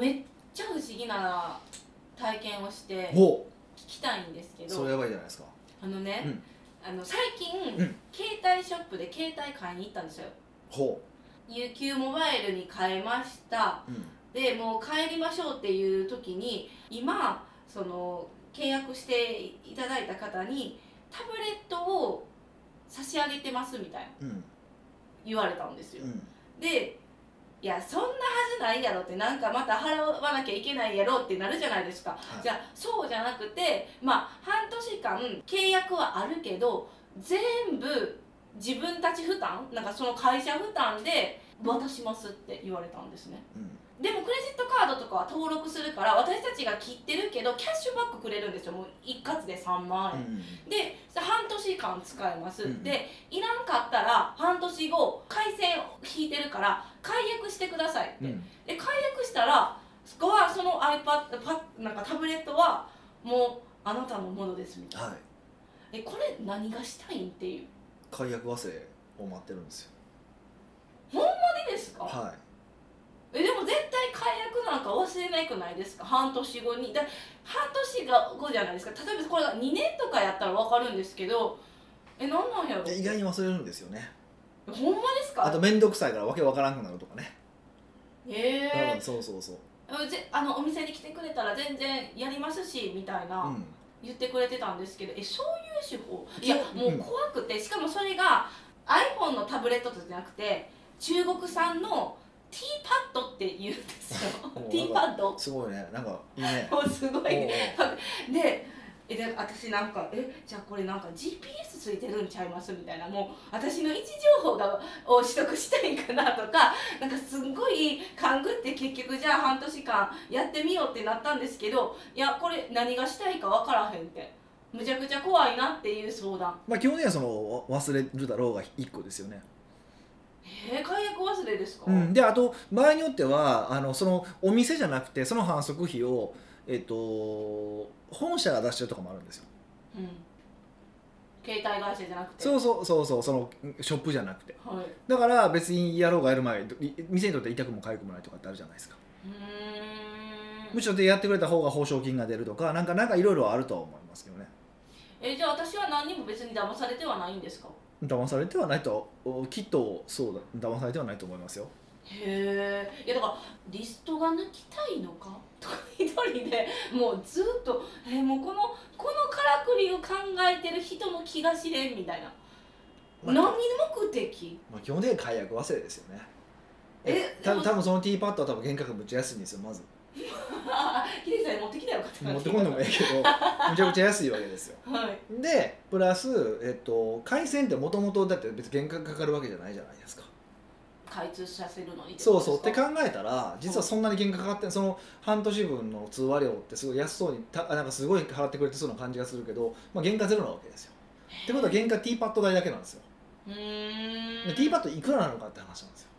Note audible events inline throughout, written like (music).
めっちゃ不思議な体験をしてほ聞きたいんですけうそれどやばいじゃないですか。あのね、うん。あの最近、うん。携帯ショップで携帯買いに行ったんですよ。ほ UQ モバイルに変えました。う、うん、でもう帰りましょうっていう時に今その契約していただいた方にタブレットを差し上げてますみたいなうん。言われたんですよ、うん。でいやそんなはずないやろってなんかまた払わなきゃいけないやろってなるじゃないですか、はい。じゃあそうじゃなくてまあ半年間契約はあるけど全部自分たち負担？なんかその会社負担で渡しますって言われたんですね。うんでもクレジットカードとかは登録するから私たちが切ってるけどキャッシュバックくれるんですよ。もう一括で3万円、うんで半年間使えます、うんでいらんかったら半年後回線引いてるから解約してくださいって、うん。で解約したらそこはその iPad パなんかタブレットはもうあなたのものですみたいな、はい。えこれ何がしたいんっていう。解約忘れを待ってるんですよ。何ですか、はえでも解約なんか忘れなくないですか？半年後に。だ半年が後じゃないですか。例えばこれが2年とかやったら分かるんですけどえなんなんやろ？意外に忘れるんですよね。ほんまですか？あと面倒くさいからわけわからんくなるとかね、え。うんそうそうそう。えぜあのお店に来てくれたら全然やりますしみたいな、うん。言ってくれてたんですけどえそういう手法？いいややもう怖くてしかもそれが iPhone のタブレットじゃなくて中国産の T パッドって言うんですよ。(laughs) お T パッド。すごいね。なんかいいね。も (laughs) うすごいでえで私なんかえじゃあこれなんか GPS ついてるんちゃいますみたいなもう私の位置情報がを取得したいんかなとか (laughs) なんかすんごい勘ぐって結局じゃあ半年間やってみようってなったんですけどいやこれ何がしたいか分からへんって。むちゃくちゃ怖いなっていう相談。まあ基本的にはその忘れるだろうが1個ですよね、えー、解約忘れですか、うん、であと場合によってはあのそのお店じゃなくてその反則費を、えっと、本社が出してるとかもあるんですよ。うん。携帯会社じゃなくて？そうそうそうそうそのショップじゃなくて。はい、うだから別にやろうがやる前い店にとって痛くも痒くもないとかってあるじゃないですか。むしろでやってくれた方が報奨金が出るとかなんかなんかいろいろあるとは思いますけどね。えじゃあ私は何にも別に騙されてはないんですか？騙されてはないとおきっとそうだ騙されてはないと思いますよ。へえいやだからリストが抜きたいのか？(laughs) とか一人でもうずっとえーもうこのこのからくりを考えてる人の気が知れんみたいな、まあ何目的まあ、基本的に解約忘れですよね。えた多分そのティーパッドは多分原価格むっちゃ安いんですよまず。あ (laughs) ヒデさんに持ってきたらよかった。な持ってこんでもええけどむちゃくちゃ安いわけですよ。はい。でプラス、えっと、回線ってもともとだって別に原価かかるわけじゃないじゃないですか。開通させるのにそうそうってか考えたら実はそんなに原価かかってその半年分の通話料ってすごい安そうにたなんかすごい払ってくれてそうな感じがするけど、まあ、原価ゼロなわけですよ。ってことは原価ティーパッド代だけなんですよ。うー。んでティーパッドいくらなのかって話なんですよ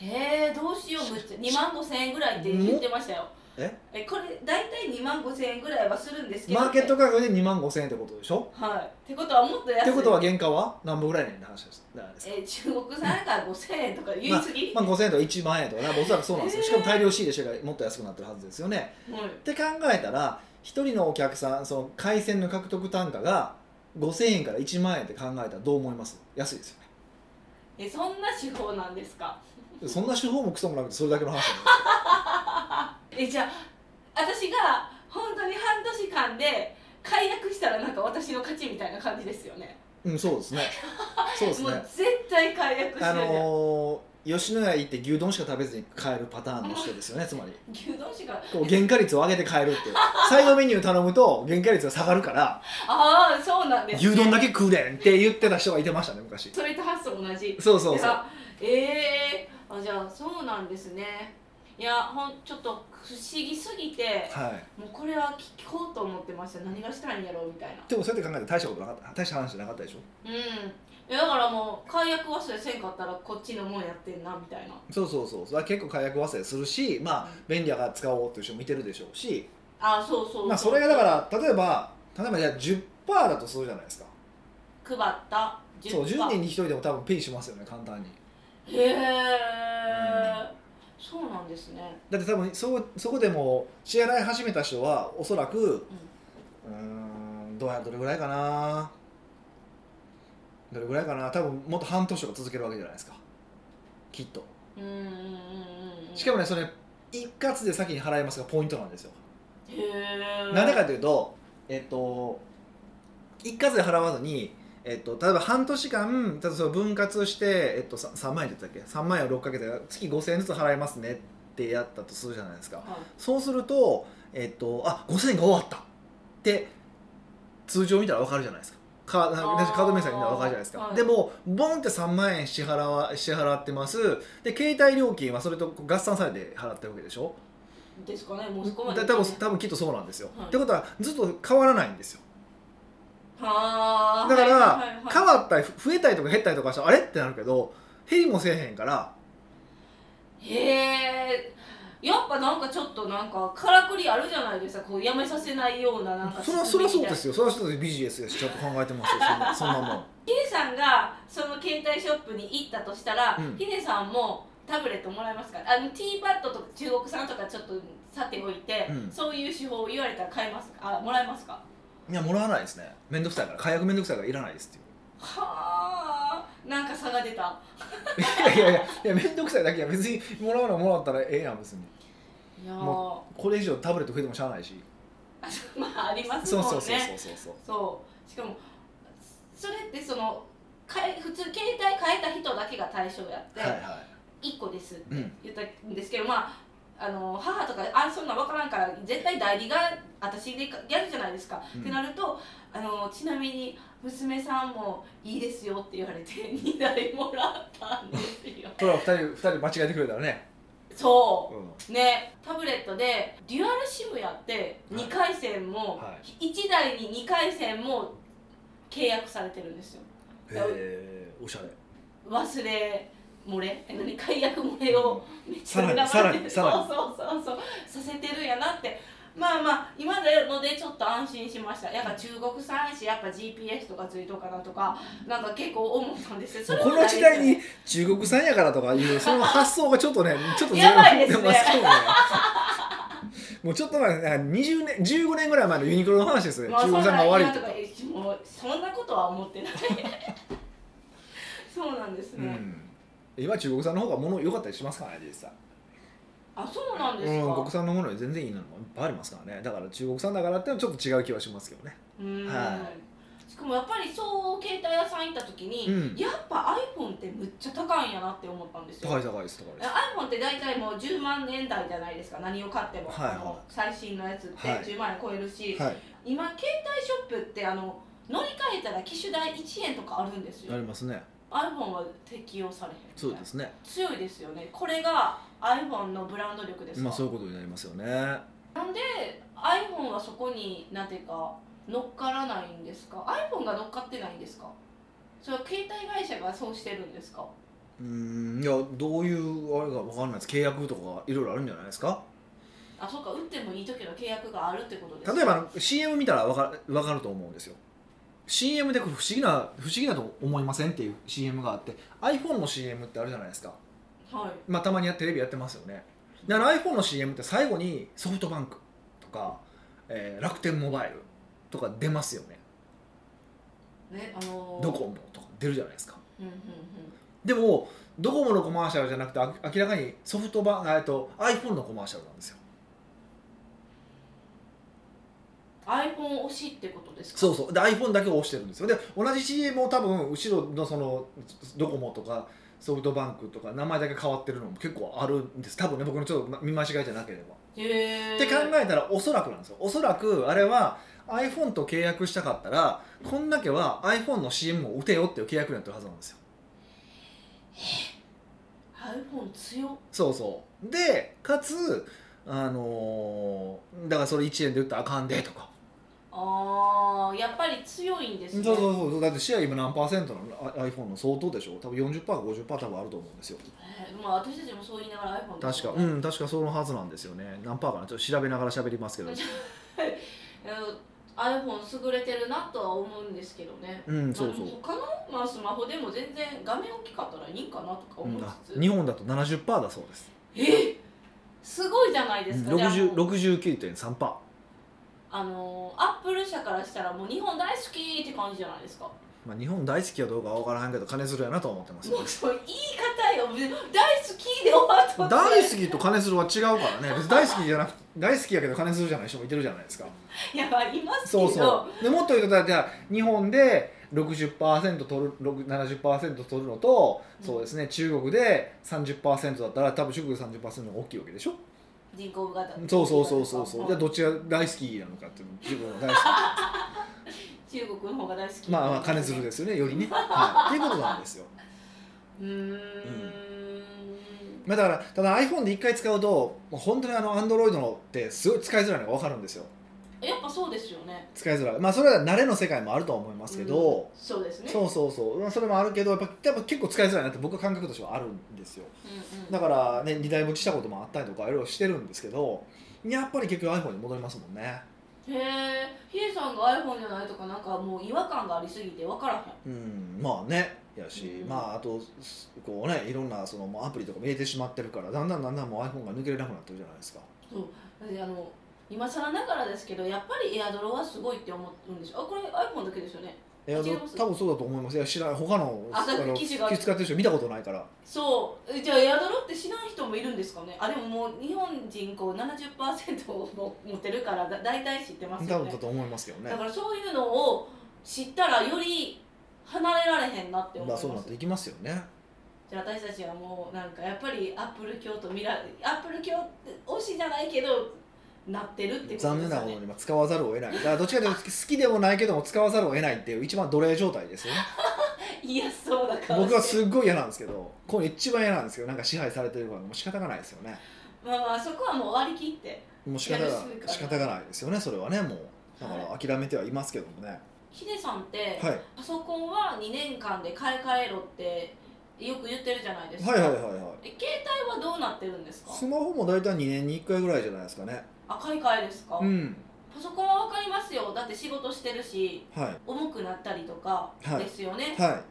へえどうしようむっちゃ2万5千円ぐらいって言ってましたよ。え？えこれ大体2万5千円ぐらいはするんですけど。マーケット価格で2万5千円ってことでしょ？はい。ってことはもっと安い。ってことは原価は？何本ぐらいねんって話ですえー中国産やから5000円とか言い過ぎ、まあ、5000円とか1万円とかねおそらくそうなんですよ。しかも大量仕入れしてからもっと安くなってるはずですよね。はい。って考えたら1人のお客さんその回線の獲得単価が5000円から1万円って考えたらどう思います？安いですよね。えそんな手法なんですか？そんな手法もクソもなくてそれだけの話なん (laughs) えじゃあ私が本当に半年間で解約したらなんか私の勝ちみたいな感じですよね。うんそうですね。そうですね。もう絶対解約してあるやん、のー吉野家行って牛丼しか食べずに帰るパターンの人ですよねつまり。(laughs) 牛丼しか。こう原価率を上げて帰るっていう。サイドメニュー頼むと原価率が下がるから。ああそうなんです、ね、牛丼だけ食うねんって言ってた人がいてましたね昔。それと発想同じ。そうそうそう。ええあじゃあそうなんですね。いやほんちょっと不思議すぎてはい。もうこれは聞こうと思ってました。何がしたいんやろうみたいな。でもそうやって考えて大したことなかった。大した話じゃなかったでしょ？うん。いやだからもう解約忘れせんかったらこっちのもんやってんなみたいな。そうそうそう。それは結構解約忘れするしまあ便利やから使おうっていう人もいてるでしょうし。あそうそうそう。まあそれがだから例えば例えばじゃあ10%だとするじゃないですか。配った。そう10人に1人でも多分ペイしますよね簡単にへえ、そうなんですね。だって多分そそこでも支払い始めた人はおそらくうーんどうやどれぐらいかな。どれぐらいかな。多分もっと半年とか続けるわけじゃないですか。きっと。うんうんうんうんうん。しかもねそれ一括で先に払いますがポイントなんですよ。へえなんでかというとえっと一括で払わずにえっと、例えば半年間例えばその分割して、えっと、さ3万円って言ってたっけ？3万円を6か月で月5000円ずつ払いますねってやったとするじゃないですか。はい。そうすると、えっと、あ5000円が終わったって通常見たら分かるじゃないですか。カあー。ド明細見たら分かるじゃないですか、はい。でもボンって3万円支払わ支払ってます。で携帯料金はそれと合算されて払ってるわけでしょ？ですかね。もうそこまでだ多分多分きっとそうなんですよ、はい。ってことはずっと変わらないんですよはあ。だから、はいはいはい。変わったり増えたりとか減ったりとかしたらあれ？ってなるけど減りもせえへんから。へえ。やっぱなんかちょっとなんかからくりあるじゃないですか。こうやめさせないようななんかそれはそれはそうですよ。それはそうですビジネスですちゃんと考えてますよ。そんなもんヒデさんがその携帯ショップに行ったとしたら、うん。ヒデさんもタブレットもらえますか？あのティーパッドとか中国産とかちょっとさておいて、うん。そういう手法を言われたら買えますか？あもらえますか？いやもらわないですね。面倒くさいから。解約面倒くさいからいらないですっていう。はあなんか差が出た。いやいやいや面倒くさいだけは別にもらうのもらったらええやん別に。いやー。もこれ以上タブレット増えてもしゃあないし。まあありますそもねうんそうそうそうそうそうそう。しかもそれってそのかえ普通携帯変えた人だけが対象やって、はいは1個ですってうん言ったんですけど、まああの母とかあそんなん分からんから絶対代理が私でやるじゃないですか、うん。ってなるとあのちなみに娘さんもいいですよって言われて (laughs) 2台もらったんですよ。それは2人二人間違えてくれたらね、そう。うね。タブレットでデュアルシムやってはい。2回線も、は1台に2回線も契約されてるんですよ。ん、へえおしゃれ。忘れ漏れ？え何解約漏れをめっちゃさらに裏回ってそうそうそうそう。させてるんやなって。まあまあ今のでちょっと安心しました。やっぱ中国産やしやっぱ GPS とかついとかなとかなんか結構思ったんですよ。この時代に中国産やからとかいうその発想がちょっとね (laughs) ちょっとやばいですね。もうちょっと前なんか20年15年ぐらい前のユニクロの話ですね、まあ中国産が悪いとかもうそんなことは思ってない。(laughs) そうなんですね、うん、今中国産の方が物良かったりしますからね実際。あそうなんですうん、か国産のものより全然いいのもいっぱいありますからね。だから中国産だからってのはちょっと違う気はしますけどね。うん。はしかもやっぱりそう携帯屋さん行った時に、うん。やっぱ iPhone ってむっちゃ高いんやなって思ったんですよ。高い高いです高いです。iPhone って大体もう10万円台じゃないですか何を買っても、はいはい。あの最新のやつってはい。10万円超えるし、はい。今携帯ショップってあの乗り換えたら機種代1円とかあるんですよ。ありますね iPhone は適用されへんそうですね。強いですよね。これが iPhone のブランド力ですか、まあそういうことになりますよね。なんで iPhone はそこになんていうか乗っからないんですか？iPhone が乗っかってないんですか？それは携帯会社がそうしてるんですか？うーんいやどういうあれかわかんないです。契約とかがいろいろあるんじゃないですか？あそうか売ってもいい時の契約があるってことですか例えば CM 見たらわかわかると思うんですよ CM で不思議な不思議だと思いませんっていう CM があって iPhone の CM ってあるじゃないですか。はい。まあたまにやテレビやってますよね。だから iPhone の CM って最後にソフトバンクとか、えー楽天モバイルとか出ますよね。ねあのー。ドコモとか出るじゃないですか。うんうんうん。でもドコモのコマーシャルじゃなくてあ明らかにソフトバンえっと iPhone のコマーシャルなんですよ iPhone 推しってことですか？そうそう。で iPhone だけを押してるんですよ。で同じ CM を多分後ろのそのドコモとかソフトバンクとか名前だけ変わってるのも結構あるんです。多分ね僕のちょっと見間違いじゃなければ。へえって考えたらおそらくなんですよ。おそらくあれは iPhone と契約したかったらこんだけは iPhone の CM を打てよっていう契約になってるはずなんですよ。iPhone 強っ。そうそう。でかつあのーだからそれ1円で打ったらあかんでとかあーやっぱり強いんですね。そうそうそう。だってシェア今何パーセントの？あ iPhone の相当でしょ？多分40%か50%多分あると思うんですよ。えーまあ私たちもそう言いながら iPhone 確か。うん確かそのはずなんですよね。何パーかな？ちょっと調べながら喋りますけど。(laughs) えー iPhone 優れてるなとは思うんですけどね。うんそうそう。まあ他の、まあ、スマホでも全然画面大きかったらいいんかなとか思いつつ、日本だと70%だそうです。えすごいじゃないですか、う。69.3%あのーアップル社からしたらもう日本大好きって感じじゃないですか。まあ、日本大好きかどうかは分からへんけど金するやなとは思ってますよ。もうそう言い方よ。大好きで終わった大好きと金するは違うからね。別に大好きじゃなく大好きやけど金するじゃない人もいてるじゃないですか。いやまあいますけどそうそう。でもっと言うとじゃあ日本で60%取る6 70%取るのと、うんそうですね中国で30%だったら多分中国で30%の方が大きいわけでしょ人口型。そうそうそうそうそう。じゃあんどっちが大好き？なのかっていうと自分が大好中国の方が大好き。きまあまあ金するですよねよりね、(laughs) はい、っていうことなんですよ。うーん。まあ、だからただ iPhone で1回使うと本当にあの Android のってすごい使いづらいのが分かるんですよやっぱそうですよね。使いづらい。まあそれは慣れの世界もあるとは思いますけど、うん。そうですね。そうそうそう。まあそれもあるけどやっぱやっぱ結構使いづらいなって僕は感覚としてはあるんですよ。うんうん。だからね二台持ちしたこともあったりとかいろいろしてるんですけどやっぱり結局 iPhone に戻りますもんね。へえヒデさんが iPhone じゃないとかなんかもう違和感がありすぎて分からへん。うん。まあね。やし、うん。まああとこうねいろんなそのアプリとかも入れてしまってるからだんだんだんだんもう iPhone が抜けれなくなってるじゃないですか。そう。であの今更ながらですけどやっぱりエアドロはすごいって思うんですよ。あこれ iPhone だけですよね。いや違います多分そうだと思います。いや知らない他のあだの機種が使ってる人見たことないから。そう。えじゃあエアドロって知らん人もいるんですかね？あでももう日本人口70%をも持ってるからだ大体知ってますよね。多分だと思いますけどね。だからそういうのを知ったらより離れられへんなって思いまますあそうなっていきますよね。じゃあ私たちはもうなんかやっぱりアップル教と未来アップル教推しじゃないけどなってるってことですよね。残念なことに今使わざるを得ない。だからどっちかというと (laughs) 好きでもないけども使わざるを得ないっていう一番奴隷状態ですよね。いやそうだから。僕はすっごい嫌なんですけどこれ一番嫌なんですけどなんか支配されてるからもう仕方がないですよね。まあまあそこはもう終わりきってもう仕方がやるしかな。い仕方がないですよねそれはねもう。だから諦めてはいますけどもね。ヒデさんって、はい。パソコンは2年間で買い替えろってよく言ってるじゃないですか、はいはいはいはい。え携帯はどうなってるんですか？スマホも大体2年に1回ぐらいじゃないですかねあ買い替えですか、うん。パソコンは分かりますよ。だって仕事してるしはい。重くなったりとかはい。ですよね、は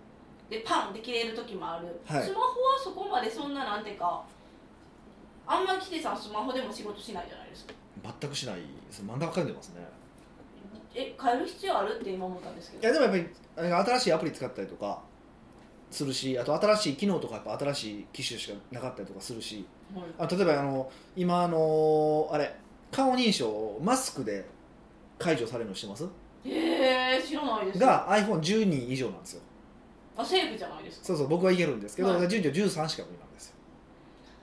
でパンって切れる時もある、はい。スマホはそこまでそんななんていうかあんまりヒデさんスマホでも仕事しないじゃないですか。い全くしないです。真ん中かんでますね。え変える必要あるって今思ったんですけど。いやでもやっぱり新しいアプリ使ったりとかするしあと新しい機能とかやっぱ新しい機種しかなかったりとかするし。はい。あ例えばあの今あのあれ顔認証マスクで解除されるのしてます？へえ知らないです。が iPhone12 以上なんですよ。あセーフじゃないですか？そうそう僕はいけるんですけど、はい。順序13しか無理なんですよ。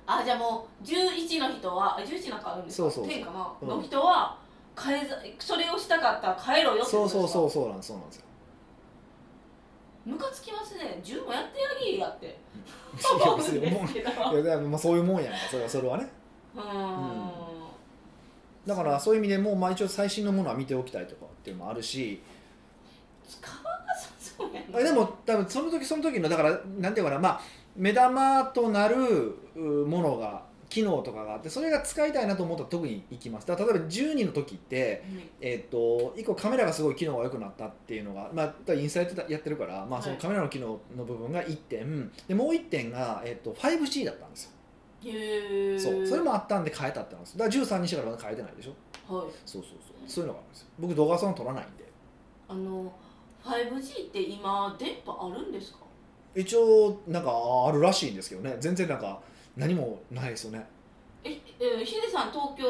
あじゃあもう11の人はあ11なんかあるんですか？そうそうそう。10かな、うん。の人は変えざそれをしたかったら変えろよってこそうとですか？そうそうそうなんですそうなんですよ。ムカつきますね。10もやってやりやって。(laughs) い (laughs) 思うもういやでもまあそういうもんやんか。それはそれはね。うーんだからそういう意味でもうまあ一応最新のものは見ておきたいとかっていうのもあるし。使わなさそうやあでも多分その時その時のだからなんていうかなまあ目玉となるうものが機能とかがあってそれが使いたいなと思ったら特に行きます。だ例えば12の時って、えっと1個カメラがすごい機能が良くなったっていうのが、まあ、インスタやってたやってるから、まあ、そのはい。カメラの機能の部分が1点。でもう1点が、えっと 5G だったんですよへえそうそれもあったんで変えたってなんです。だから13にしてからまだ変えてないでしょ。はい。そうそうそう。そういうのがあるんですよ。僕動画そんな撮らないんで。あの 5G って今電波あるんですか？一応なんかあるらしいんですけどね。全然なんか何もないですよね。ええヒデさん東京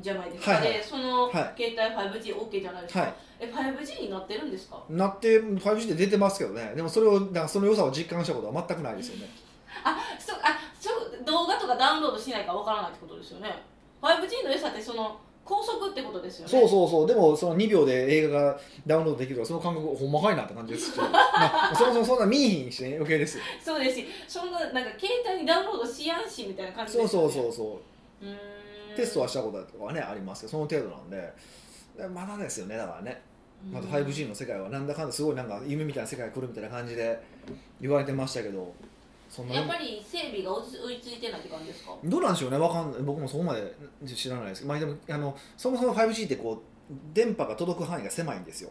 じゃないですか、はいはい。でそのはい。携帯 5GOK じゃないですか、はい。え 5G になってるんですか？なって 5G で出てますけどね。でもそれをなんかその良さを実感したことは全くないですよね。あ動画とかダウンロードしないからわからないってことですよね。5G の良さってその高速ってことですよね。そうそうそう。でもその2秒で映画がダウンロードできるからその感覚ほんまかいなって感じですけど、(laughs) まあ、そもそもそんな見えひんしね余計ですよそうですしそんななんか携帯にダウンロードしやんしみたいな感じそうでね。そうそうそう。うーん。テストはしたこととかはねありますけどその程度なんで。でまだですよねだからね。また 5G の世界はなんだかんだすごいなんか夢みたいな世界が来るみたいな感じで言われてましたけどやっぱり整備が追いつ追いてないって感じですか？どうなんでしょうね。わかんない僕もそこまで知らないです。けど、まあ、でもあのそもそも 5G ってこう電波が届く範囲が狭いんですよ。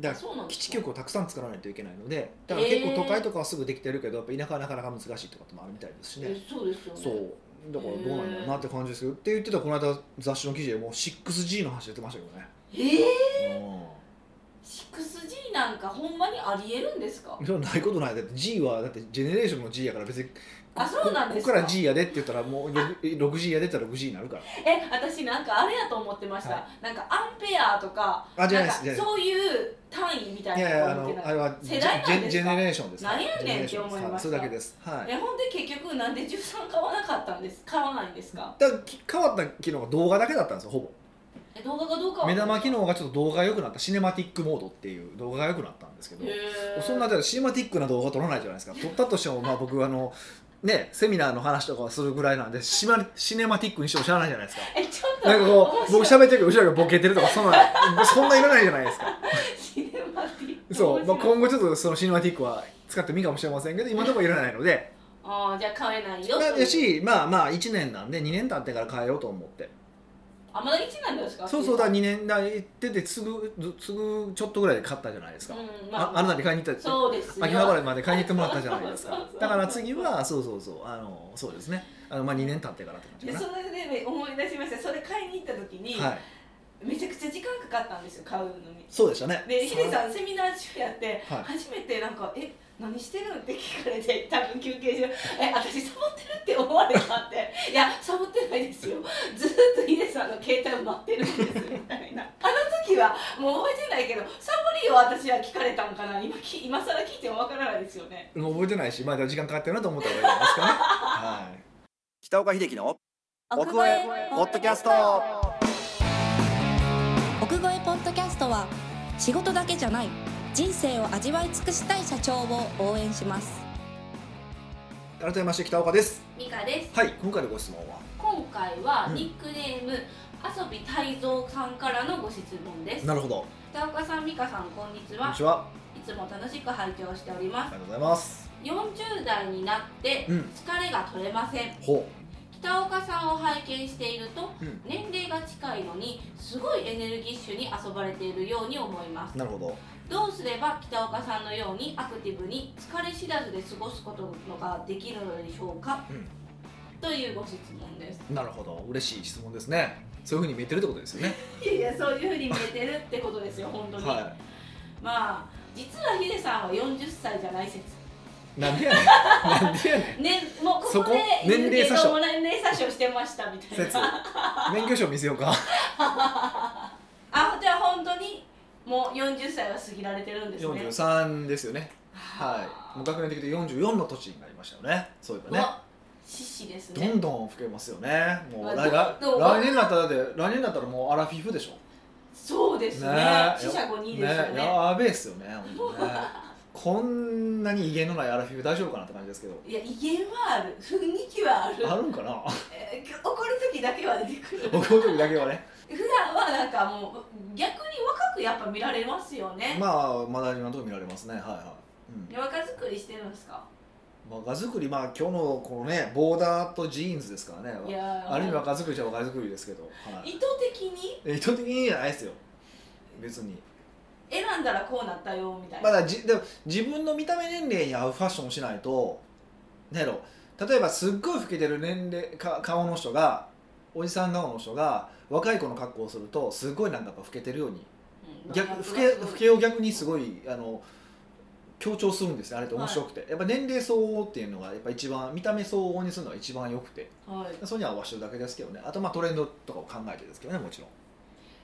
だから基地局をたくさん作らないといけないのでだから結構都会とかはすぐできてるけどやっぱ田舎はなかなか難しいとかもあるみたいですしね。えそうですよねそう。だからどうなんだろうなって感じですけどって言ってたこの間雑誌の記事でもう 6G の話出てましたけどね。ええうん 6G な。んかほんまにありえるんですかそれはな。いことな。いだって G はだってジェネレーションの G やから別にあそうな。んですかここから G やでって言ったらもう 6G やでって言ったら 6G にな。るからえ私な。んかあれやと思ってました、はな。んかアンペアとかあじゃな。いですそういう単位みたいな。いやいやあのあれはジ世代な。んですかェジェネレーションです何やねんって思いましたはそれだけですはいえほんで結局な。んで13買わな。かったんです買わな。いんですかだからき変わった機能が動画だけだったんですよほぼ動画がどうかは。目玉機能がちょっと動画が良くなった。シネマティックモードっていう動画が良くなったんですけどそんなシネマティックな動画撮らないじゃないですか。撮ったとしてもまあ僕あのねセミナーの話とかはするぐらいなんでシマシネマティックにしても知らないじゃないですか。えちょっと。なんかこう僕喋ってるけど後ろがボケてるとかそんなそんないらないじゃないですか。シネマティックそう、まあ、今後ちょっとそのシネマティックは使ってもいいかもしれませんけど今のところいらないので。あーじゃあ買えないよまあという。やしまあまあ1年なんで2年経ってから変えようと思ってあまだ1なんですか？そうそうだ2年だ行っててすぐすぐちょっとぐらいで買ったじゃないですか、うんあ。あなたに買いに行ったそうですよ。秋葉原まで買いに行ってもらったじゃないですか。だから次はそうそうそう。あのそうですね。あの、まあ、2年経ってからって感じかでそれでね思い出しました。それ買いに行った時に、なはいめちゃくちゃ時間かかったんですよ買うのに。そうでしたね。でヒデさんセミナー中やって、はい。初めてなんか「え何してるん?」って聞かれて (laughs) 多分休憩中「え私サボってる?」って思われたって「(laughs) いやサボってないですよ。ずっとヒデさんの携帯を待ってるんです」みたいな。(laughs) あの時はもう覚えてないけどサボりを私は聞かれたんかな。今き今更聞いてもわからないですよね。もう覚えてないしまだ時間かかってるなと思った方がいいんじゃないですかね。はい。北岡秀樹の奥越えポッドキャストトは仕事だけじゃない人生を味わい尽くしたい社長を応援します。改めまして北岡です。ミカです。はい今回のご質問は？今回はうん。ニックネーム、遊び泰造さんからのご質問です。なるほど。北岡さん美香さんこんにちは。こんにちは。いつも楽しく拝聴しております。ありがとうございます。40代になってうん。疲れが取れません。ほ北岡さんを拝見しているとう、うん、年齢が近いのにすごいエネルギッシュに遊ばれているように思います。なるほど。どうすれば北岡さんのようにアクティブに疲れ知らずで過ごすことができるのでしょうか？うん。というご質問です。なるほど。嬉しい質問ですね。そういうふうに見えてるってことですよね。(laughs) いやいやそういうふうに見えてるってことですよ本当に、はまあ実はヒデさんは40歳じゃない説。いなんでやねん。なんでやねん。ね、もうこそこ？こで年齢詐称。ども年齢詐称してましたみたい説な免許証見せようか。あじゃあ本当に？もう40歳は過ぎられてるんですね。43ですよね。はい。もう学年的に44の年になりましたよね。そういえばね。わ獅子ですね。どんどん老けますよね。もうあ来来ど来年になったらだって来年になったらもうアラフィフでしょ。そうですね。ね。四捨五入ですよね。やべえっすよね本当ねこんなに威厳のないアラフィフ大丈夫かなって感じですけど。いや威厳はある。雰囲気はある。あるんかな？えー怒る時だけは出てくる。僕の時だけはね。普段はなんかもう逆に若くやっぱ見られますよね、まあまだ今のところ見られますね。はいはい、うん。で若作りしてるんですか？若作りまあ今日のこのねボーダーとジーンズですからね。いやー。ある意味若作りじゃ若作りですけど、はい、意図的に？意図的にじゃないですよ。別に選んだらこうなったよみたいまな、だじでも自分の見た目年齢に合うファッションをしないとねやろ。例えばすっごい老けてる年齢か顔の人がおじさん顔の人が若い子の格好をするとすごいなんか老けてるようにうん。逆老け老けを逆にすごいあの強調するんですよあれって。面白くて、やっぱ年齢相応っていうのがやっぱ一番見た目相応にするのが一番良くて。はい。それに合わせてるだけですけどね。あとまあトレンドとかを考えてですけどねもちろん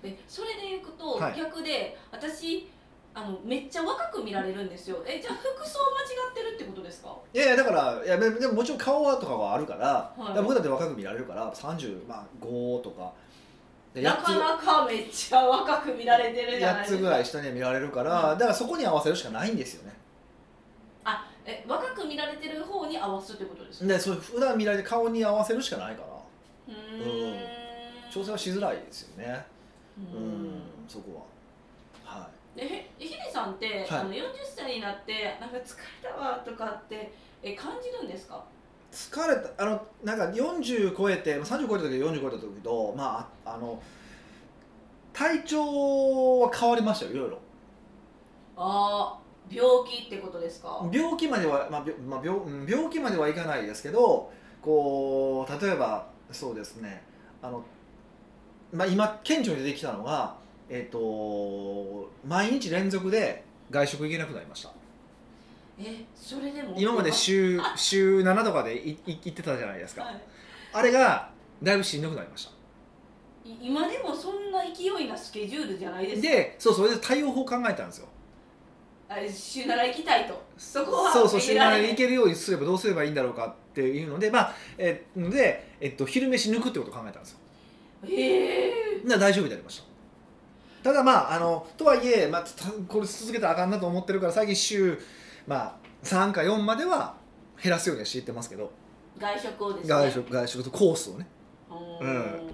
えそれでいくと、はい。逆で私あのめっちゃ若く見られるんですよ。えじゃあ服装間違ってるってことですか？いやいやだからいやでもでももちろん顔はとかはあるから,、はい。僕だって若く見られるから35、まあ、5とか。で8なかなかめっちゃ若く見られてるつ8じゃないですか。つぐらい下には見られるから、うんだからそこに合わせるしかないんですよね。あえ若く見られてる方に合わすってことですか？でそう普段見られて顔に合わせるしかないから。うーん。調整はしづらいですよねううん。んそこは。はい。でへヒデさんって、あの40歳になってなんか疲れたわとかってえ感じるんですか？疲れたあのなんか40超えてまあ30超えた時40超えた時とまあああの体調は変わりましたよいろいろ。ああ病気ってことですか？病気までは、まあ病まあ、病うん病気まではいかないですけどこう例えばそうですね。あの、まあ、今顕著に出てきたのが、えっと毎日連続で外食行けなくなりました。えそれでも？今まで週週7とかでいい行ってたじゃないですか、はい。あれがだいぶしんどくなりました。い今でもそんな勢いなスケジュールじゃないですか？でそうそれで対応法を考えたんですよ。あ週7行きたいと。そこはそうそう週7入れられない。で行けるようにすればどうすればいいんだろうかっていうのでまあえので、えっと、昼飯抜くってことを考えたんですよな大丈夫になりました。ただまああのとはいえ、まあ、たこれ続けたらあかんなと思ってるから最近週、まあ、3か4までは減らすようにはしていってますけど。外食をですね。外食外食とコースをね。ううん。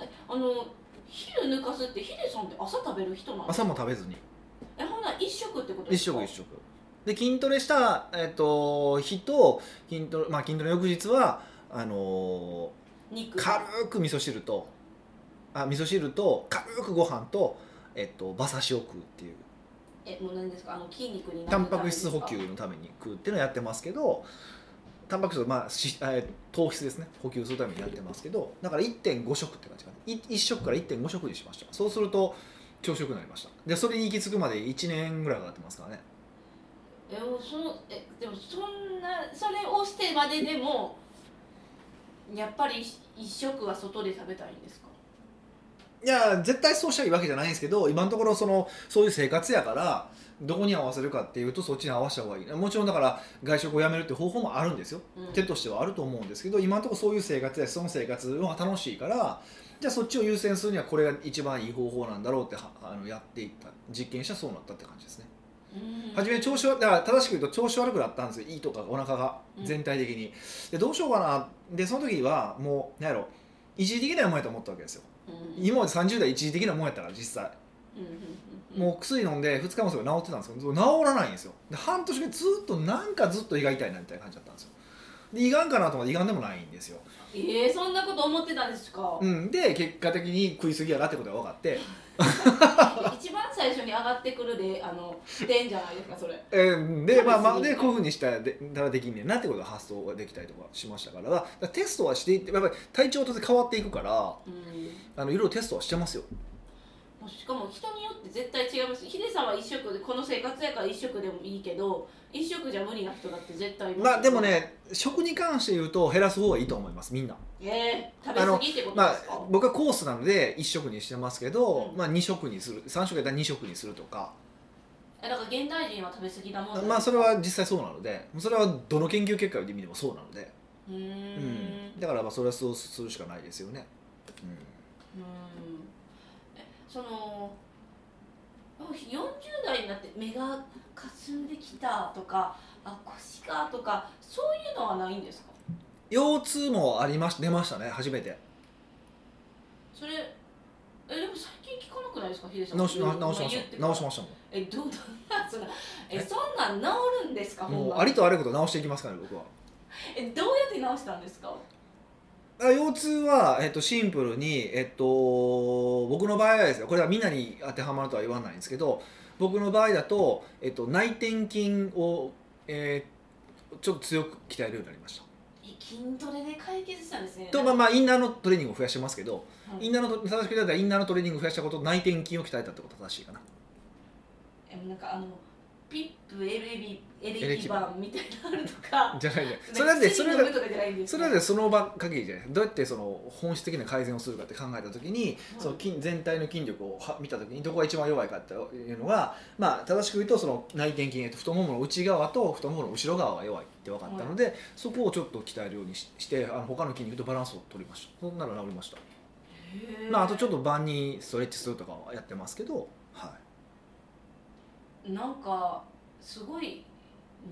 えあの昼抜かすってヒデさんって朝食べる人なんです朝かも食べずに。えほんなら一食ってこと一ですか？食一食。で筋トレした、えっと日と筋トレ、まあ、筋トレの翌日はあの肉。ー軽く味噌汁とあ味噌汁と軽くご飯と、えっと、馬刺しを食うっていう。えもう何ですか？あの筋肉になタンパク質補給のために食うっていうのをやってますけどタンパク質まあしえー糖質ですね。補給するためにやってますけどだから1.5食って感じかな。い1食から1.5食にしました。そうすると朝食になりました。でそれに行き着くまで1年ぐらいかかってますからね。えそのえでもそんなそれをしてまででもやっぱり一食は外で食べたいんですか？いや絶対そうしたらいいわけじゃないんですけど今のところそのそういう生活やからどこに合わせるかっていうとそっちに合わせた方がいい。もちろんだから外食をやめるって方法もあるんですよ。うん。手としてはあると思うんですけど今のところそういう生活やしその生活は楽しいからじゃあそっちを優先するにはこれが一番いい方法なんだろうってはあのやっていった実験したらそうなったって感じですね。うん初め調子はだから正しく言うと調子悪くなったんですよ。胃とかお腹がうん。全体的に。でどうしようかな。でその時はもう何やろ。一時的なもんやと思ったわけですよ。うん。今まで30代一時的なもんやったから実際。うんうんうんもう薬飲んで2日もすぐ治ってたんですけど治らないんですよ。で半年目ずっとなんかずっと胃が痛いなみたいな感じだったんですよ。で胃がんかなと思って胃がんでもないんですよ、えー、そんなこと思ってたんですか、うん、で結果的に食い過ぎやなってことが分かって、一番最初に上がってくるであの点じゃないですかそれ。えーでまあまあでこういうふうにしたらでたらできんねんなってことが発想ができたりとかしましたから。だからテストはしていってやっぱり体調として変わっていくからうん。あのいろいろテストはしてますよしかも人によって絶対違います。ヒデさんは一食でこの生活やから一食でもいいけど一食じゃ無理な人だって絶対いす。よまあでもね食に関して言うと減らす方がいいと思いますみんな。えー、食べ過ぎってことまあ僕はコースなので1食にしてますけど、うん。まあ、2食にする3食やったら2食にするとか。えだから現代人は食べ過ぎなもんまあそれは実際そうなのでそれはどの研究結果を見てもそうなので、うーん。ううん。だからまあそれはそうするしかないですよね、えその40代になって目がかすんできたとかあ腰がとかそういうのはないんですか？腰痛もありまし出ましたね初めて。それえでも最近聞かなくないですか？ヒデさん。直しうん直しました。直しましたもえどんなそんなえそんなん治るんですかんもうありとあらゆること直していきますからね僕はえどうやって治したんですかあ腰痛は、えっと、シンプルに、えっと、僕の場合はですねこれはみんなに当てはまるとは言わないんですけど僕の場合だと、えっと、内転筋を、えーちょっと強く鍛えるようになりました。え筋トレで解決したんですね。とまあまあインナーのトレーニングを増やしてますけど、はい。インナーのト正しく言ったらインナーのトレーニングを増やしたことと内転筋を鍛えたってことが正しいかな。えなんかあのピップエレビエエレキバンみたいなのあるとか。じゃないねそれだってそれだ薬飲むとかじゃないんですそれはねその場限りじゃない。どうやってその本質的な改善をするかって考えた時に、その筋全体の筋力をは見た時にどこが一番弱いかっていうのが、まあ、正しく言うとその内転筋えっと太ももの内側と太ももの後ろ側が弱いって分かったので、そこをちょっと鍛えるようにししてあの他の筋肉とバランスを取りました。そんなら治りました、まあ、あとちょっと晩にストレッチするとかはやってますけど、はなんかすごい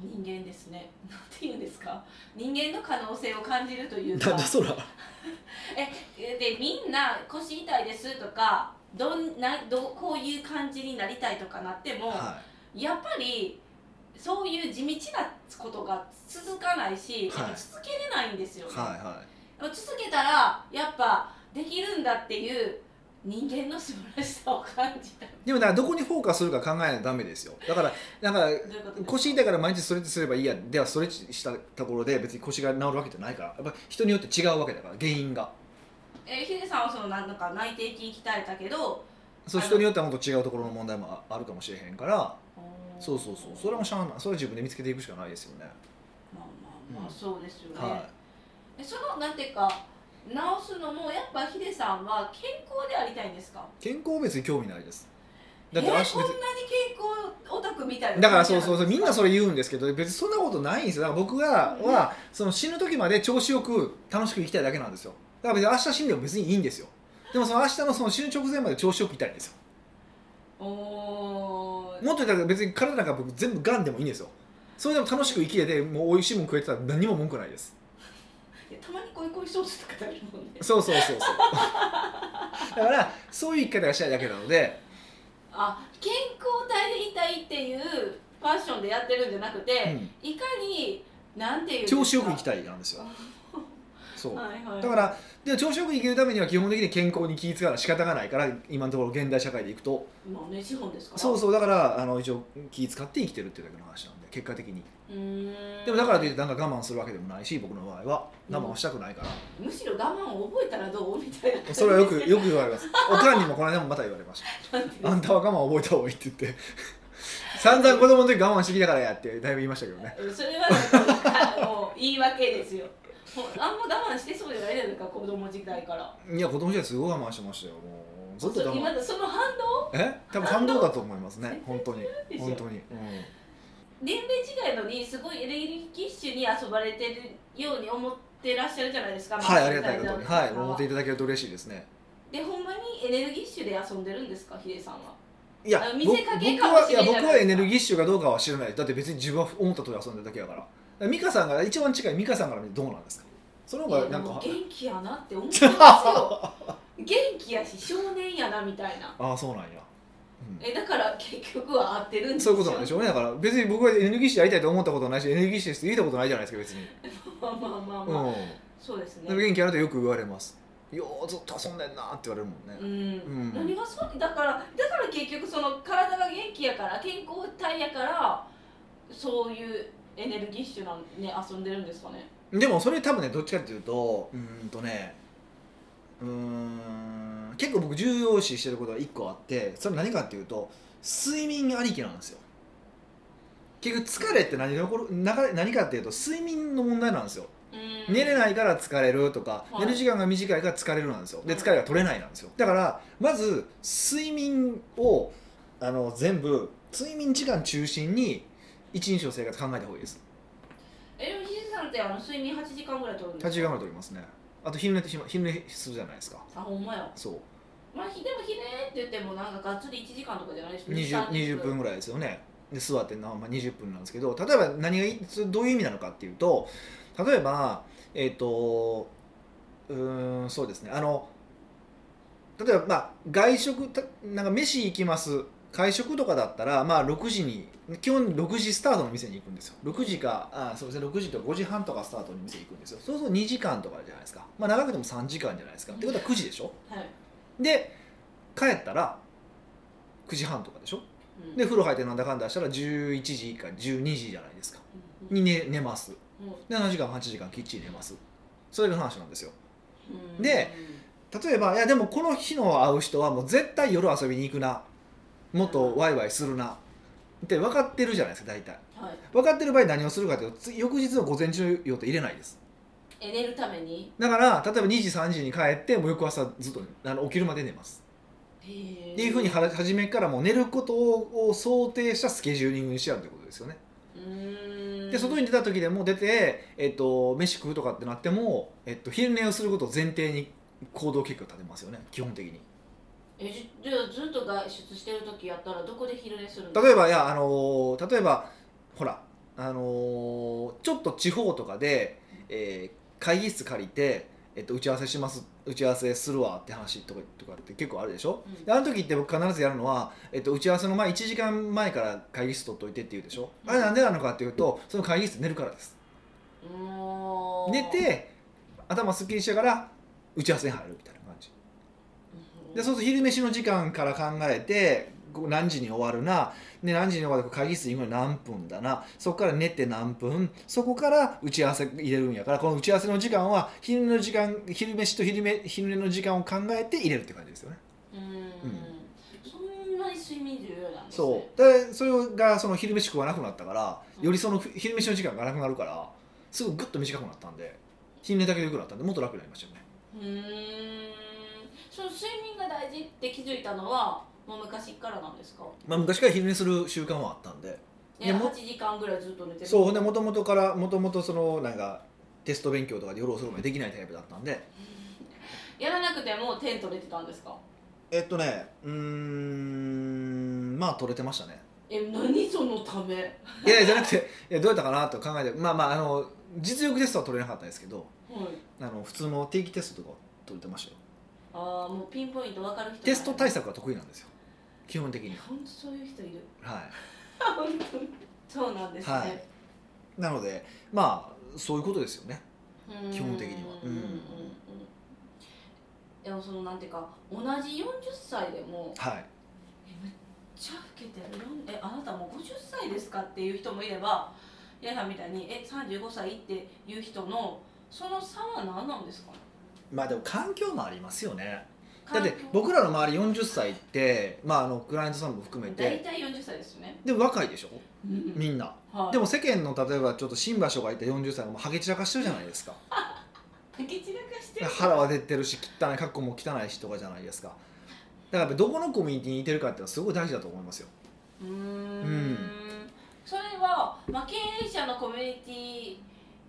人間ですね。(laughs) なんて言うんですか？人間の可能性を感じるといい、うか。なんだそら。(laughs) えでみんな腰痛いですとかどんなどこういう感じになりたいとかなっても、はやっぱりそういう地道なことが続かないし、はい。続けれないんですよいね、はいは続けたらやっぱできるんだっていう人間の素晴らしさを感じた。でもだからどこにフォーカスするか考えないとダメですよ。だからだか腰痛いから毎日ストレッチすればいいやではストレッチしたところで別に腰が治るわけじゃないから。やっぱ人によって違うわけだから原因が。えーヒデさんはそのなんか内転筋鍛えたけどそう人によってはもっと違うところの問題もああるかもしれへんから。そそうそうそう。それはもうしゃあない。それは自分で見つけていくしかないですよね。まあまあまあうん。そうですよね、はえそのなんていうか治すのもやっぱヒデさんは健康でありたいんですか？い健康は別に興味ないです。だってえー足別こんなに健康オタクみたいなだか？らそうそうそうみんなそれれ言うんですけど別にそんなことないんですよ。だから僕がはその死ぬ時まで調子よく楽しく生きたいだけなんですよ。だから別に明日死んでも別にいいんですよ。でもその明日のその死ぬ直前まで調子よく生きたいんですよ。おー。もっと言ったら別に体なんか僕全部がんでもいいんですよ。それでも楽しく生きててもう美味しいもん食えてたら何も文句ないですたまにコイコイソースとか食べるもんね。そうそうそうそう。(laughs) だからそういう生き方がしたいだけなので。あ健康体でいたいっていうファッションでやってるんじゃなくて、うん。いかになんていう調子よく生きたいなんですよ。そ (laughs) うはい。はい、だからで調子よく生きるためには基本的に健康に気遣わな仕方がないから今のところ現代社会でいくと。まあね資本ですから。そうそうだからあの一応気遣って生きてるっていうだけの話なんで結果的に。でもだからといってなんか我慢するわけでもないし僕の場合は我慢はしたくないから、むしろ我慢を覚えたらどうみたいな。それはよくよく言われます。おかんにもこの間もまた言われました。あんたは我慢を覚えた方がいいって言って。散々子供の時我慢してきたからやってだいぶ言いましたけどね。それはなんかもう言い訳ですよあんま我慢してそうじゃないですか子供時代から。いや子供時代すごい我慢してましたよ。もうずっと我慢。その反動？え？多分反動だと思いますね。本当に。本当に、うん。年齢違いのにすごいエネルギッシュに遊ばれてるように思ってらっしゃるじゃないですかはい、ありがたいことに、は。い、思思っていただけると嬉しいですね。でほんまにエネルギッシュで遊んでるんですかヒデさんは？いや僕はいや僕はエネルギッシュかどうかは知らない。だって別に自分は思った通り遊んでるだけやから。美香さんが一番近い美香さんから見てどうなんですか？その方がなんか元気やなって思ってますよ元気やし少年やなみたいな (laughs) ああそうなんや。うんえだから結局は合ってるんですよそういうことなんでしょうね。だから別に僕はエネルギッシュやりたいと思ったことないし、エネルギッシュですって言ったことないじゃないですか別に。まあまあまあうん。まあ、だそうですね元気あるとよく言われます。ようずっと遊んでんなって言われるもんね。うん、うん何がそうだからだから結局その体が元気やから健康体やからそういうエネルギッシュなね遊んでるんですかね。でもそれ多分ねどっちかっていうとうーんとねうーん結構僕重要視してることが1個あってそれ何かっていうと睡眠ありきなんですよ。結局疲れって何が起こるなか何かっていうと睡眠の問題なんですよ。うん。寝れないから疲れるとか、はい。寝る時間が短いから疲れるなんですよ。で疲れが取れないなんですよ。だからまず睡眠をあの全部睡眠時間中心に一日の生活考えた方がいいです。えでもひじさんってあの睡眠8時間ぐらい取るんです8時間ぐらい取りますね。あと昼寝ってしま昼寝するじゃないですか。あほんまや。そう。まあひでもひねって言ってもなんかがっつり1時間とかじゃないでしょ 20, 30 20分。ぐらいですよね。で座ってな、まあ、20分なんですけど例えば何がいそれどういう意味なのかっていうと例えばえっ、とうーんそうですね。あの例えば、まあ、外食たなんか飯行きます会食とかだったら、まあ、6時に基本6時スタートの店に行くんですよ。6時かあそうですね6時とか5時半とかスタートの店行くんですよ。そうすると2時間とかじゃないですか、まあ、長くても3時間じゃないですか。ってことは9時でしょ？はい、で帰ったら9時半とかでしょ？うん。で風呂入ってなんだかんだしたら11時か12時じゃないですか。うん。に寝寝ます。うん。で7時間8時間きっちり寝ます。それが話なんですよ。うん。で例えばいやでもこの日の会う人はもう絶対夜遊びに行くなもっとワイワイするな。って分かってるじゃないですか大体。はい、分かってる場合何をするかというとつ翌日の午前中の予定入れないです。え寝るために？だから例えば2時3時に帰ってもう翌朝ずっとあの起きるまで寝ます。っていうふうには初めからもう寝ることを想定したスケジューリングにしてあるということですよね。で外に出た時でも出て、えっと、飯食うとかってなっても、えっと、昼寝をすることを前提に行動計画を立てますよね基本的にえじじゃあずっと外出してる時やったらどこで昼寝するんですか例えばいやあのー例えばほらあのーちょっと地方とかで、えー会議室借りて、えっと、打ち合わせします打ち合わせするわって話とかとかって結構あるでしょ、うん。であの時って僕必ずやるのは、えっと、打ち合わせの前1時間前から会議室取っといてって言うでしょ、うん。あれなんでなのかっていうとその会議室で寝るからです。うーん。寝て頭すっきりしてから打ち合わせに入るみたいなでそうすると昼飯の時間から考えて何時に終わるな。で何時に終わる会議室に行くのに何分だな。そこから寝て何分。そこから打ち合わせ入れるんやからこの打ち合わせの時間は昼寝の時間昼飯と昼め昼寝の時間を考えて入れるって感じですよね。うん。そんなに睡眠重要なんですね。そう。でそれがその昼飯食わなくなったからよりその昼飯の時間がなくなるからすぐぐっと短くなったんで昼寝だけでよくなったんでもっと楽になりましたよね。うーんその睡眠が大事って気づいたのはもう昔からなんですか？まあ昔から昼寝する習慣はあったんで。えでも8時間ぐらいずっと寝てる。そうほんでもともとからもともとそのなんかテスト勉強とかで夜遅くまでできないタイプだったんで。(laughs) やらなくても点取れてたんですか？えっとねうーんまあ取れてましたね。え何そのため？いやいやじゃなくていやどうやったかなと考えてまあまああの実力テストは取れなかったですけどはい。あの普通の定期テストとか取れてましたよああもうピンポイント分かる人テスト対策策は得意なんですよ。基本的に。本当そういう人いる。は本当に。そうなんですね、はい。いなのでまあそういうことですよね。基本的には。うん。うん。でもそのなんていうか同じ40歳でもはい。えめっちゃ老けてる。えあなたもう50歳ですかっていう人もいれば皆さんみたいにえ35歳っていう人のその差は何なんですか？まあでも環境もありますよね。だって僕らの周り40歳ってまああのクライアントさんも含めて。大体40歳ですよね、でも若いでしょ？うんみんな。はい、でも世間の例えばちょっと新場所がいた40歳がもうハゲ散らかしてるじゃないですか。竹散らかしてる。腹は出てるし汚い格好も汚いしとかじゃないですか。だからやっぱどこのコミュニティにいてるかっていうのはすごい大事だと思いますよ。うーん。うん。それは、まあ、経営者のコミュニティ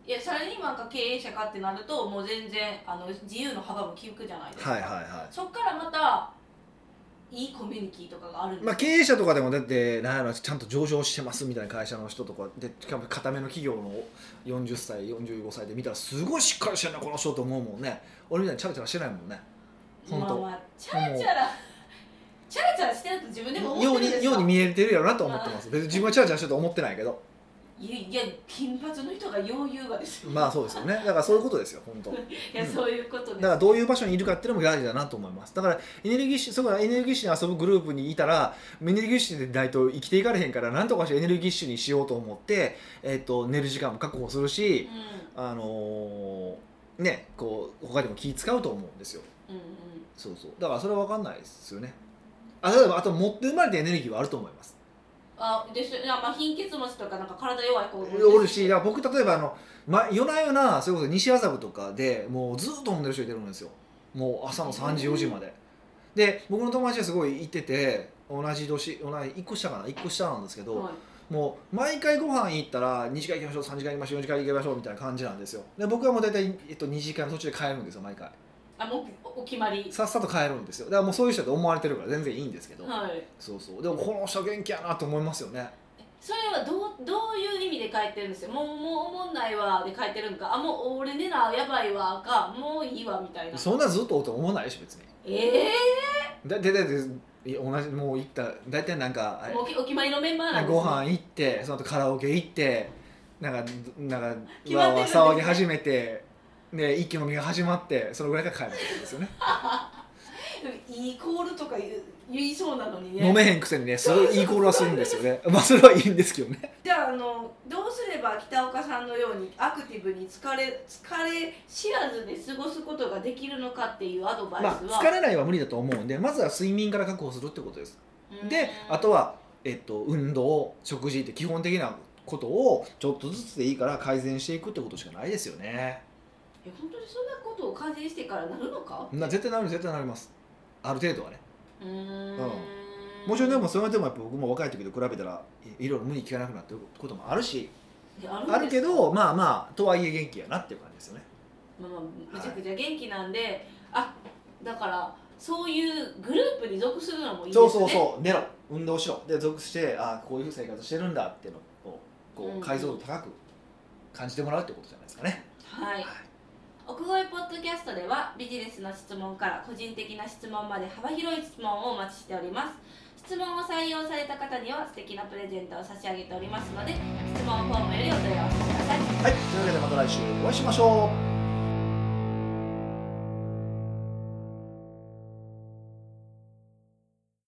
いやサラリーマンか経営者かってなるともう全然あの自由の幅も利くじゃないですか、はいはいはそっからまたいいコミュニティとかがあるんですいまあ経営者とかでもだってなんやろちゃんと上場してますみたいな会社の人とかでしかも固めの企業の40歳45歳で見たらすごいしっかりしてるなこの人と思うもんね。俺みたいにチャラチャラしてないもんね。本当。まあまあチャラチャラチャラチャラしてると自分でも思ようってるんですように見えてるやろなと思ってます。別に自分はチャラチャラしてると思ってないけどいや金髪の人が余裕がですよ。まあそうですよね。だからそういうことですよ本当。(laughs) いやそういうことです。だからどういう場所にいるかっていうのも大事だなと思います。だからエネルギッシュそこエネルギッシュに遊ぶグループにいたらエネルギッシュでないと生きていかれへんから何とかしてエネルギッシュにしようと思って、えっと寝る時間も確保するし、うあのーねこう他でも気使うと思うんですよ。んうんうん。そうそう。だからそれは分かんないですよね。あ例えばあと持って生まれたエネルギーはあると思いますあです。いやまあ貧血持ちとかなんか体弱い子もおるし僕例えばあの、ま、夜な夜なそれこそ西麻布とかでもうずっと飲んでる人いてるんですよ。もう朝の3時4時まで。で僕の友達はすごい行ってて同じ年同じ1個下かな1個下なんですけど、はい。もう毎回ご飯行ったら2時間行きましょう3時間行きましょう4時間行きましょうみたいな感じなんですよ。で僕はもう大体、えっと、2時間途中で帰るんですよ毎回あもうおお決まり。さっさと帰るんですよ。だからもうそういう人だと思われてるから全然いいんですけど、はい。そうそう。でもこの人元気やなと思いますよね。それはどうどういう意味で書いてるんですよ？もうもうおもんないわで書いてるんか？あもう俺寝なやばいわか？もういいわみたいな。そんなずっとおって思わないでしょ別に。ええだでででいや同じもう行った大体なんかおきお決まりのメンバーなんです、ね、ご飯行ってその後カラオケ行ってなんかなんかわわ騒ぎ始めてで一気飲みが始まってそのぐらいから帰るってことですよね。いいコールとか言う言いそうなのにね。飲めへんくせにねすごいいいコールはするんですよね。まあそれはいいんですけどね。じゃああのどうすれば北岡さんのようにアクティブに疲れ疲れ知らずで過ごすことができるのかっていうアドバイスまは、あ疲れないは無理だと思うんでまずは睡眠から確保するってことです。であとはは、えっと、運動食事って基本的なことをちょっとずつでいいから改善していくってことしかないですよねえ本当にそんなことを改善してからなるのか？な絶対なる絶対なります。ある程度はね。うーん。もちろんでもそれでもやっぱ僕も若い時と比べたらいいろいろ無理聞かなくなってることもあるし。あるけどまあまあとはいえ元気やなっていう感じですよね。まあまあめちゃくちゃ元気なんで、あだからそういうグループに属するのもいいですね。そうそうそう。寝ろ。運動しろ。で属してあこういう生活してるんだっていうのをこう解像度高く感じてもらうってことじゃないですかね、はい奥越ポッドキャストではビジネスの質問から個人的な質問まで幅広い質問をお待ちしております。質問を採用された方には素敵なプレゼントを差し上げておりますので質問フォームよりお問い合わせください。はい、というわけでまた来週お会いしましょう。